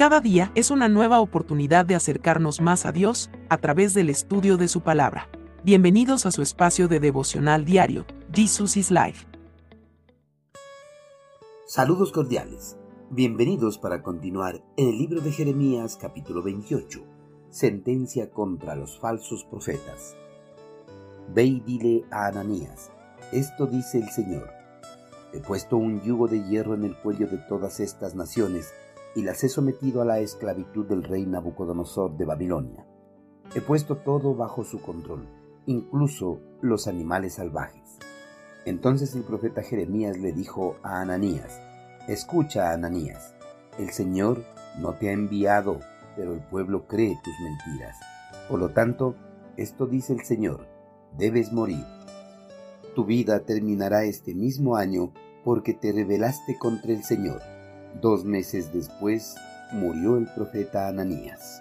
Cada día es una nueva oportunidad de acercarnos más a Dios a través del estudio de su palabra. Bienvenidos a su espacio de devocional diario, Jesus is Life. Saludos cordiales. Bienvenidos para continuar en el libro de Jeremías capítulo 28, sentencia contra los falsos profetas. Ve y dile a Ananías, esto dice el Señor, he puesto un yugo de hierro en el cuello de todas estas naciones, y las he sometido a la esclavitud del rey Nabucodonosor de Babilonia. He puesto todo bajo su control, incluso los animales salvajes. Entonces el profeta Jeremías le dijo a Ananías, Escucha, Ananías, el Señor no te ha enviado, pero el pueblo cree tus mentiras. Por lo tanto, esto dice el Señor, debes morir. Tu vida terminará este mismo año porque te rebelaste contra el Señor Dos meses después murió el profeta Ananías.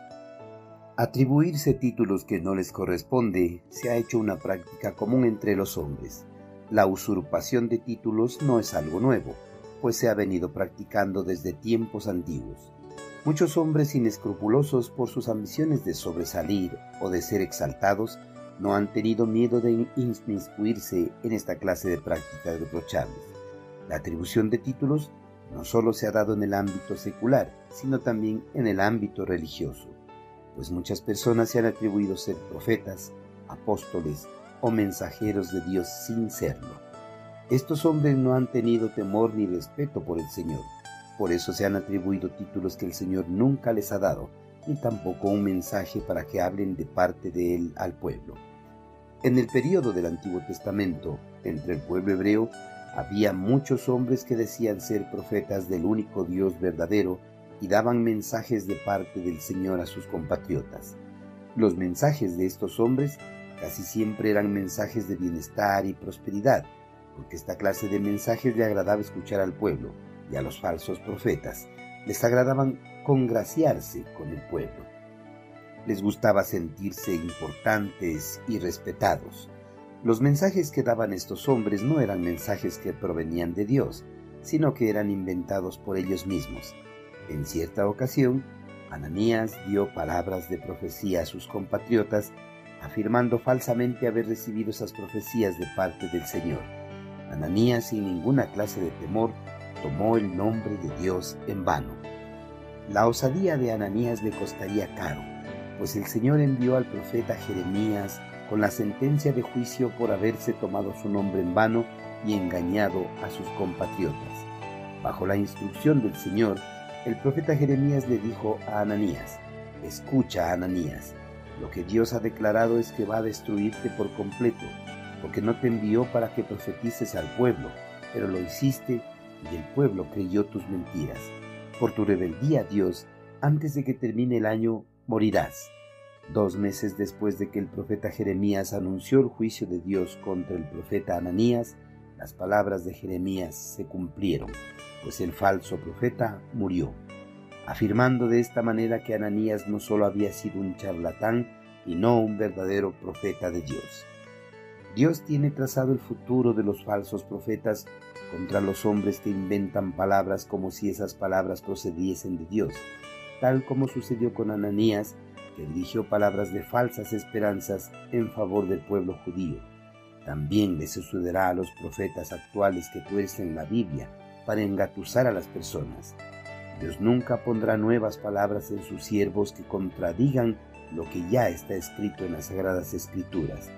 Atribuirse títulos que no les corresponde se ha hecho una práctica común entre los hombres. La usurpación de títulos no es algo nuevo, pues se ha venido practicando desde tiempos antiguos. Muchos hombres inescrupulosos por sus ambiciones de sobresalir o de ser exaltados no han tenido miedo de inmiscuirse en esta clase de prácticas reprochables. La atribución de títulos no solo se ha dado en el ámbito secular, sino también en el ámbito religioso, pues muchas personas se han atribuido ser profetas, apóstoles o mensajeros de Dios sin serlo. Estos hombres no han tenido temor ni respeto por el Señor, por eso se han atribuido títulos que el Señor nunca les ha dado, ni tampoco un mensaje para que hablen de parte de Él al pueblo. En el período del Antiguo Testamento, entre el pueblo hebreo, había muchos hombres que decían ser profetas del único Dios verdadero y daban mensajes de parte del Señor a sus compatriotas. Los mensajes de estos hombres casi siempre eran mensajes de bienestar y prosperidad, porque esta clase de mensajes le agradaba escuchar al pueblo y a los falsos profetas. Les agradaban congraciarse con el pueblo. Les gustaba sentirse importantes y respetados. Los mensajes que daban estos hombres no eran mensajes que provenían de Dios, sino que eran inventados por ellos mismos. En cierta ocasión, Ananías dio palabras de profecía a sus compatriotas, afirmando falsamente haber recibido esas profecías de parte del Señor. Ananías, sin ninguna clase de temor, tomó el nombre de Dios en vano. La osadía de Ananías le costaría caro, pues el Señor envió al profeta Jeremías con la sentencia de juicio por haberse tomado su nombre en vano y engañado a sus compatriotas. Bajo la instrucción del Señor, el profeta Jeremías le dijo a Ananías, Escucha, Ananías, lo que Dios ha declarado es que va a destruirte por completo, porque no te envió para que profetices al pueblo, pero lo hiciste y el pueblo creyó tus mentiras. Por tu rebeldía Dios, antes de que termine el año, morirás. Dos meses después de que el profeta Jeremías anunció el juicio de Dios contra el profeta Ananías, las palabras de Jeremías se cumplieron, pues el falso profeta murió, afirmando de esta manera que Ananías no solo había sido un charlatán y no un verdadero profeta de Dios. Dios tiene trazado el futuro de los falsos profetas contra los hombres que inventan palabras como si esas palabras procediesen de Dios, tal como sucedió con Ananías dirigió palabras de falsas esperanzas en favor del pueblo judío. También le sucederá a los profetas actuales que tuercen la Biblia para engatusar a las personas. Dios nunca pondrá nuevas palabras en sus siervos que contradigan lo que ya está escrito en las sagradas escrituras.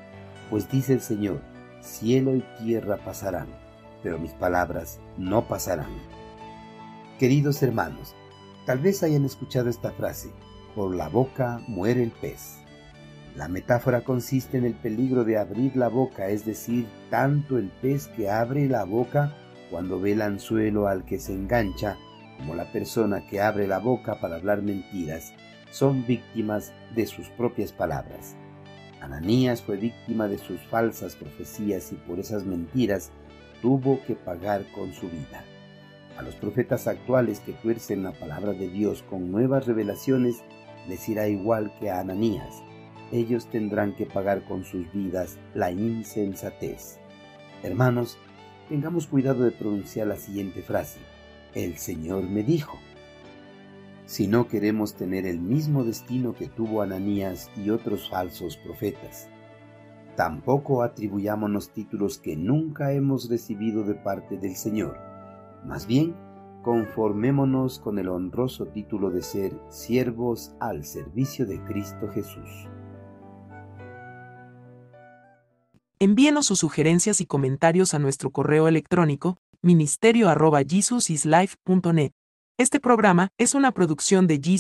Pues dice el Señor, cielo y tierra pasarán, pero mis palabras no pasarán. Queridos hermanos, tal vez hayan escuchado esta frase, por la boca muere el pez. La metáfora consiste en el peligro de abrir la boca, es decir, tanto el pez que abre la boca cuando ve el anzuelo al que se engancha, como la persona que abre la boca para hablar mentiras, son víctimas de sus propias palabras. Ananías fue víctima de sus falsas profecías y por esas mentiras tuvo que pagar con su vida. A los profetas actuales que tuercen la palabra de Dios con nuevas revelaciones, les irá igual que a Ananías. Ellos tendrán que pagar con sus vidas la insensatez. Hermanos, tengamos cuidado de pronunciar la siguiente frase. El Señor me dijo. si no queremos tener el mismo destino que tuvo Ananías y otros falsos profetas. Tampoco atribuyámonos títulos que nunca hemos recibido de parte del Señor. Más bien, conformémonos con el honroso título de ser siervos al servicio de Cristo Jesús. Envíenos sus sugerencias y comentarios a nuestro correo electrónico ministerio.jesusislife.net. Este programa es una producción de Jesus